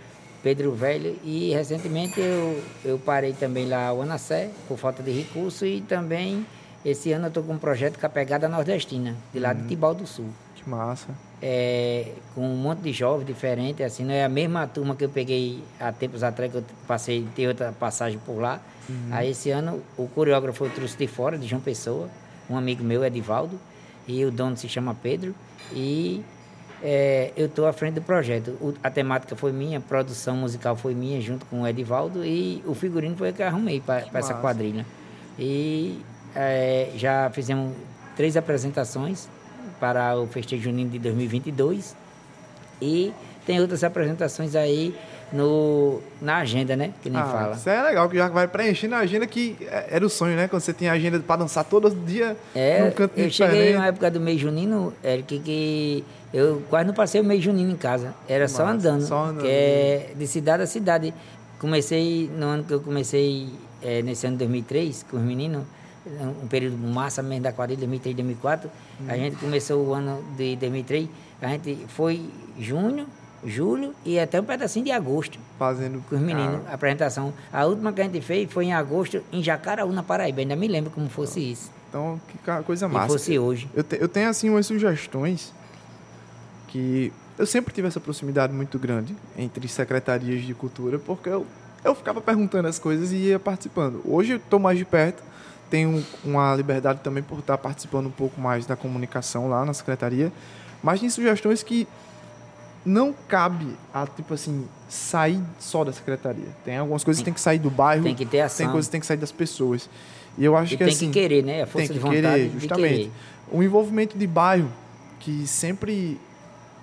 Pedro Velho e recentemente eu, eu parei também lá o Anacé, por falta de recurso e também esse ano eu estou com um projeto com a pegada nordestina, de lá de Tibau do Sul Que massa. é, com um monte de jovens diferentes, assim, não é a mesma turma que eu peguei há tempos atrás, que eu passei, tem outra passagem por lá. Aí esse ano o coreógrafo eu trouxe de fora, de João Pessoa, um amigo meu, Edivaldo, e o dono se chama Pedro, e é, eu estou à frente do projeto. O- a temática foi minha, a produção musical foi minha, junto com o Edivaldo, e o figurino foi o que eu arrumei para essa quadrilha. E é, já fizemos três apresentações para o Festejo Junino de 2022 e tem outras apresentações aí no, na agenda, né? Que nem Ah, fala. Isso é legal, que já vai preenchendo a agenda que é- era o sonho, né? Quando você tinha agenda para dançar todo dia É, num canto eu diferente. cheguei na época do mês junino, Eric, que eu quase não passei o mês junino em casa. Era só andando. só andando. É de cidade a cidade. Comecei, no ano que eu comecei, é, nesse ano de 2003, com os meninos, um período massa mesmo da quadrilha, 2003, 2004. A gente começou o ano de 2003, a gente foi junho, julho e até um pedacinho de agosto Fazendo com os meninos, a apresentação. A última que a gente fez foi em agosto, em Jacaraú, na Paraíba. Ainda me lembro como fosse isso. Então, que coisa massa. fosse hoje. Eu, te- eu tenho, assim, umas sugestões que eu sempre tive essa proximidade muito grande entre secretarias de cultura, porque eu, eu ficava perguntando as coisas e ia participando. Hoje eu estou mais de perto, tenho uma liberdade também por estar participando um pouco mais da comunicação lá na secretaria, mas tem sugestões que não cabe a, tipo assim, sair só da secretaria. Tem algumas coisas que tem que sair do bairro. Tem que ter ação. Tem coisas que tem que sair das pessoas. E eu acho E que tem assim, que querer, né? A força tem de que vontade querer, de justamente. querer. O envolvimento de bairro que sempre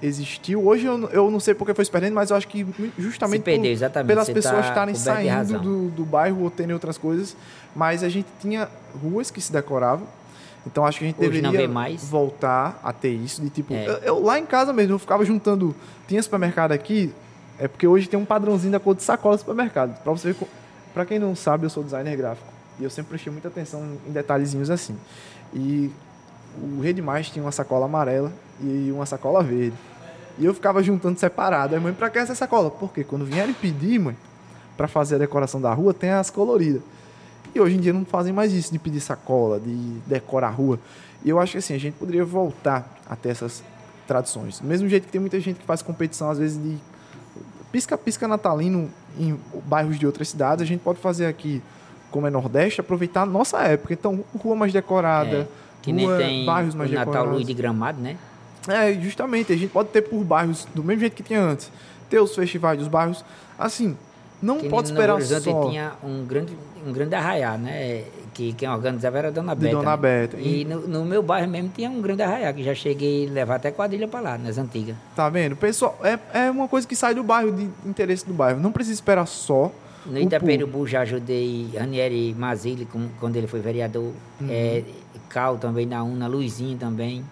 existiu. Hoje eu, não- eu não sei porque foi se perdendo, mas eu acho que justamente perdeu, por- pelas Você pessoas tá estarem saindo do, do bairro ou terem outras coisas. Mas a gente tinha ruas que se decoravam. Então acho que a gente Hoje deveria voltar a ter isso. De tipo, É. eu, eu lá em casa mesmo, eu ficava juntando. Tinha supermercado aqui, é porque hoje tem um padrãozinho da cor de sacola do supermercado. Pra você ver. Pra quem não sabe, eu sou designer gráfico. E eu sempre prestei muita atenção em detalhezinhos assim. E o Rede Mais tinha uma sacola amarela e uma sacola verde. E eu ficava juntando separado. Aí, mãe, pra que essa sacola? Porque quando vierem pedir, mãe, pra fazer a decoração da rua, tem as coloridas. E hoje em dia não fazem mais isso de pedir sacola, de decorar a rua. E eu acho que assim, a gente poderia voltar a ter essas tradições. Do mesmo jeito que tem muita gente que faz competição, às vezes, de pisca-pisca natalino em bairros de outras cidades, a gente pode fazer aqui, como é Nordeste, aproveitar a nossa época. Então, rua mais decorada, É, que nem rua, tem bairros o mais Natal decorados. Luz de Gramado, né? É, justamente, a gente pode ter por bairros, do mesmo jeito que tinha antes, ter os festivais dos bairros. Assim, não Que pode esperar só tinha um grande, um grande arraiá, né? Que quem organizava era a Dona de Beta. Dona né? Beta. E no, no meu bairro mesmo tinha um grande arraiá, que já cheguei a levar até quadrilha pra lá, nas antigas. Tá vendo? Pessoal, é, é uma coisa que sai do bairro, de interesse do bairro. Não precisa esperar só. No o Itaperubu já ajudei Ranieri Mazili, quando ele foi vereador. Uhum. É, Cal também na UNA, Luizinho também.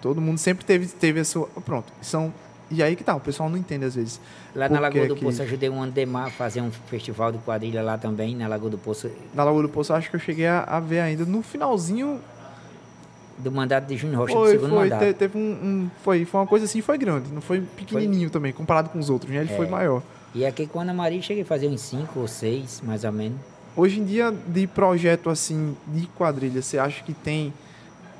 Todo mundo sempre teve, teve a sua. Pronto. São. E aí que tá, o pessoal não entende às vezes. Lá na Lagoa do que- Poço ajudei um Andemar a fazer um festival de quadrilha lá também, na Lagoa do Poço, Na Lagoa do Poço, acho que eu cheguei a, a ver ainda. No finalzinho, do mandato de Júnior Rocha, do foi, segundo foi, mandato. te- teve um, um- foi, foi uma coisa assim, foi grande. Não foi pequenininho também, comparado com os outros, né? Ele foi É. maior. E aqui com a Ana Maria cheguei a fazer uns cinco ou seis, mais ou menos. Hoje em dia, de projeto assim, de quadrilha, você acha que tem.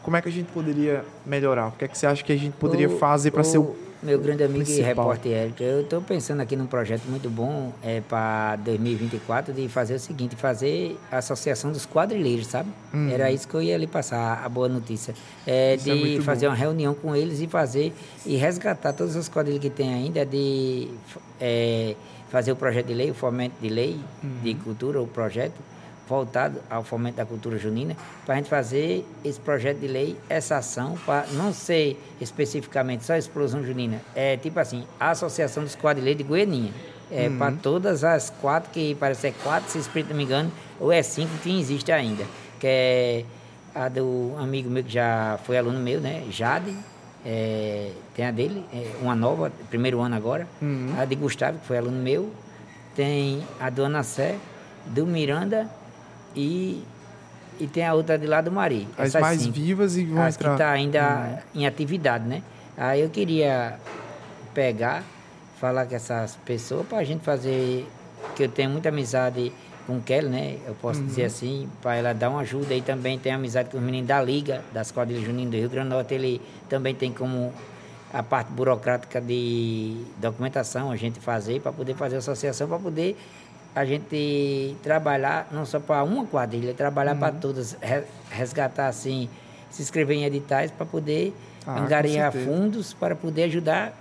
Como é que a gente poderia melhorar? O que é que você acha que a gente poderia O- fazer para ser o. Meu grande amigo e principal? repórter Érico, eu estou pensando aqui num projeto muito bom é, para 2024 de fazer o seguinte, fazer a associação dos quadrilheiros, sabe? Era isso que eu ia lhe passar, a boa notícia. É, é de muito fazer bom. uma reunião com eles e fazer e resgatar todas as quadrilhas que tem ainda, de é, fazer o projeto de lei, o fomento de lei de Uhum. cultura, o projeto voltado ao fomento da cultura junina, para a gente fazer esse projeto de lei, essa ação, para não ser especificamente só a explosão junina, é tipo assim, a Associação dos Quadrilheiros de Goianinha. É para todas as quatro, que parece ser quatro, se espírito não me engano, ou é cinco que existe ainda. Que é a do amigo meu que já foi aluno meu, né? Jade. é, tem a dele, é, uma nova, primeiro ano agora. A de Gustavo, que foi aluno meu. Tem a do Ana Sé, do Miranda e, e tem a outra de lá do Mari. As Essas mais cinco. vivas e vão As que entrar. está ainda em atividade, né? Aí eu queria pegar, falar com essas pessoas para a gente fazer, que eu tenho muita amizade com o Kelly, né? Eu posso dizer assim, para ela dar uma ajuda. E também tem amizade com os meninos da Liga, das quadrilhas juninas do Rio Grande do Norte. Ele também tem como a parte burocrática de documentação a gente fazer, para poder fazer associação, para poder a gente trabalhar não só para uma quadrilha, trabalhar para todas, re- resgatar assim, se inscrever em editais para poder Ah, angariar fundos para poder ajudar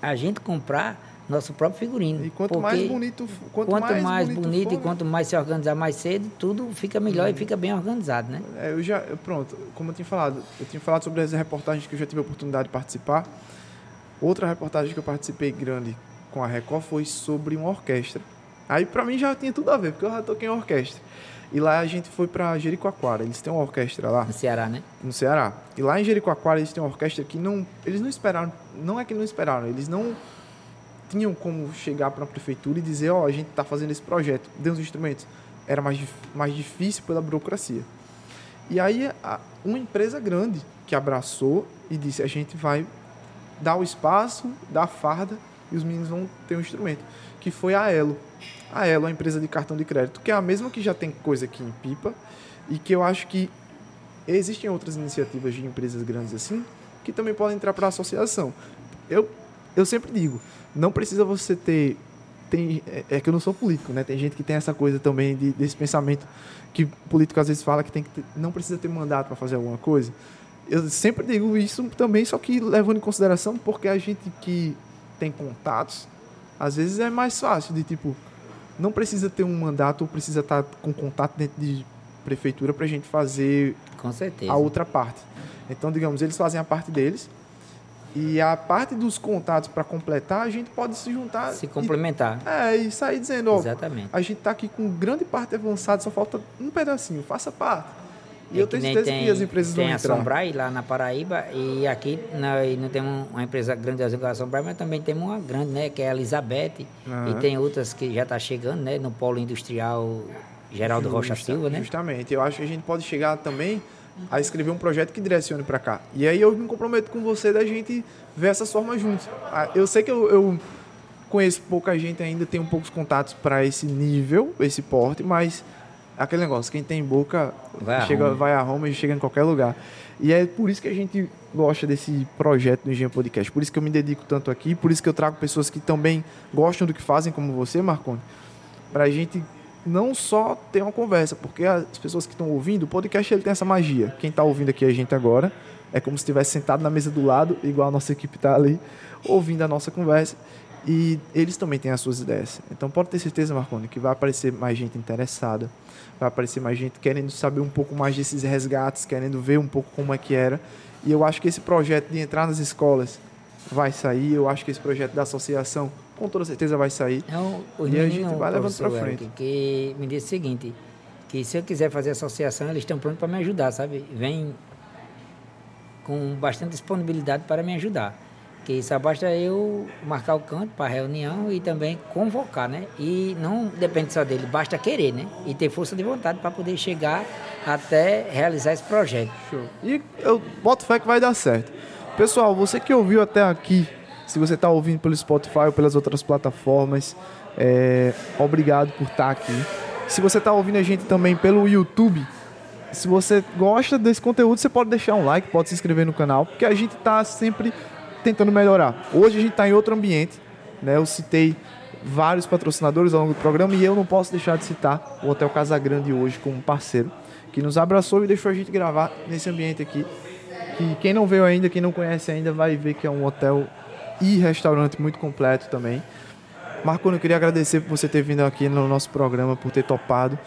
a gente comprar nosso próprio figurino. E quanto Porque mais bonito, quanto, quanto, mais, bonito, for, e quanto mais se organizar mais cedo, tudo fica melhor e fica bem organizado, né? É, eu já, eu- pronto, como eu tinha falado, eu tinha falado sobre as reportagens que eu já tive a oportunidade de participar. Outra reportagem que eu participei grande com a Record foi sobre uma orquestra. Aí pra mim já tinha tudo a ver, porque eu já toquei em orquestra. E lá a gente foi pra Jericoacoara, eles têm uma orquestra lá No Ceará, né? no Ceará. E lá em Jericoacoara eles têm uma orquestra que não, eles não esperaram, não é que não esperaram, eles não tinham como chegar para a prefeitura e dizer, ó, a gente está fazendo esse projeto, dê os instrumentos. Era mais, mais difícil pela burocracia. E aí uma empresa grande que abraçou e disse, a gente vai dar o espaço, dar a farda e os meninos vão ter um instrumento, que foi a Elo. A Elo é uma empresa de cartão de crédito, que é a mesma que já tem coisa aqui em Pipa e que eu acho que existem outras iniciativas de empresas grandes assim que também podem entrar para a associação. Eu, eu sempre digo, não precisa você ter. Tem, é, é que eu não sou político, né? Tem gente que tem essa coisa também de, desse pensamento que político às vezes fala que tem que ter- não precisa ter mandato para fazer alguma coisa. Eu sempre digo isso também, só que levando em consideração porque a gente que tem contatos, às vezes é mais fácil de tipo, não precisa ter um mandato ou precisa estar com contato dentro de prefeitura para a gente fazer Com certeza. a outra parte. Então, digamos, eles fazem a parte deles e a parte dos contatos para completar, a gente pode se juntar Se e, complementar. é, e sair dizendo, ó, Exatamente. a gente está aqui com grande parte avançada, só falta um pedacinho, faça parte. E eu tenho certeza tem, que as empresas tem vão a entrar. Sombrai lá na Paraíba e aqui nós não temos uma empresa grande igual a Sombrai, mas também temos uma grande, né, que é a Elizabeth Aham. e tem outras que já está chegando, né, no polo industrial Geraldo Rocha Justa- Silva, né? Justamente. Eu acho que a gente pode chegar também a escrever um projeto que direcione para cá. E aí eu me comprometo com você da gente ver essas formas juntos. Ah, Eu sei que eu, eu conheço pouca gente ainda, tenho poucos contatos para esse nível, esse porte, mas aquele negócio, quem tem boca Vai a chega, Roma. vai a Roma e chega em qualquer lugar. E é por isso que a gente gosta desse projeto do Engenho Podcast. Por isso que eu me dedico tanto aqui, por isso que eu trago pessoas que também gostam do que fazem, como você, Marconi, para a gente não só ter uma conversa, porque as pessoas que estão ouvindo, o podcast ele tem essa magia. Quem está ouvindo aqui a gente agora é como se estivesse sentado na mesa do lado, igual a nossa equipe está ali, ouvindo a nossa conversa. E eles também têm as suas ideias. Então pode ter certeza, Marconi, que vai aparecer mais gente interessada, vai aparecer mais gente querendo saber um pouco mais desses resgates, querendo ver um pouco como é que era. E eu acho que esse projeto de entrar nas escolas vai sair, eu acho que esse projeto da associação com toda certeza vai sair. Então, E a gente vai levando professor frente. Eric, que me disse o seguinte, que se eu quiser fazer associação, eles estão prontos para me ajudar, sabe? Vem com bastante disponibilidade para me ajudar. Que só basta eu marcar o canto para a reunião e também convocar, né? E não depende só dele, basta querer, né? E ter força de vontade para poder chegar até realizar esse projeto. Show. E eu boto fé que vai dar certo. Pessoal, você que ouviu até aqui, se você está ouvindo pelo Spotify ou pelas outras plataformas, é, obrigado por estar aqui. Se você está ouvindo a gente também pelo YouTube, se você gosta desse conteúdo, você pode deixar um like, pode se inscrever no canal, porque a gente está sempre tentando melhorar. Hoje a gente está em outro ambiente, né? Eu citei vários patrocinadores ao longo do programa e eu não posso deixar de citar o Hotel Casa Grande hoje como parceiro, que nos abraçou e deixou a gente gravar nesse ambiente aqui. Que quem não veio ainda, quem não conhece ainda, vai ver que é um hotel e restaurante muito completo também. Marconi, eu queria agradecer por você ter vindo aqui no nosso programa, por ter topado,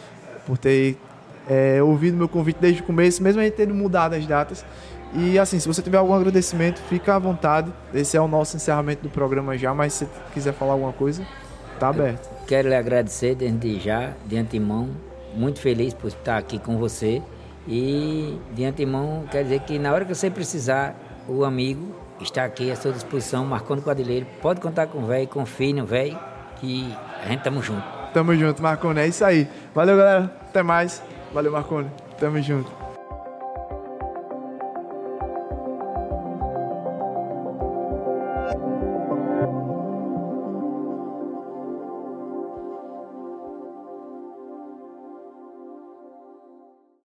por ter é, ouvido meu convite desde o começo, mesmo a gente tendo mudado as datas. E assim, se você tiver algum agradecimento, fica à vontade. Esse é o nosso encerramento do programa já, mas se quiser falar alguma coisa, tá aberto. Quero lhe agradecer desde já, de antemão, muito feliz por estar aqui com você. E de antemão, quer dizer que na hora que você precisar, o amigo está aqui à sua disposição, marcando quadrilheiro. Pode contar com o velho, confie no velho, que a gente tamo junto. Tamo junto, Marconi. É isso aí. Valeu, galera. Até mais. Valeu, Marconi. Tamo junto.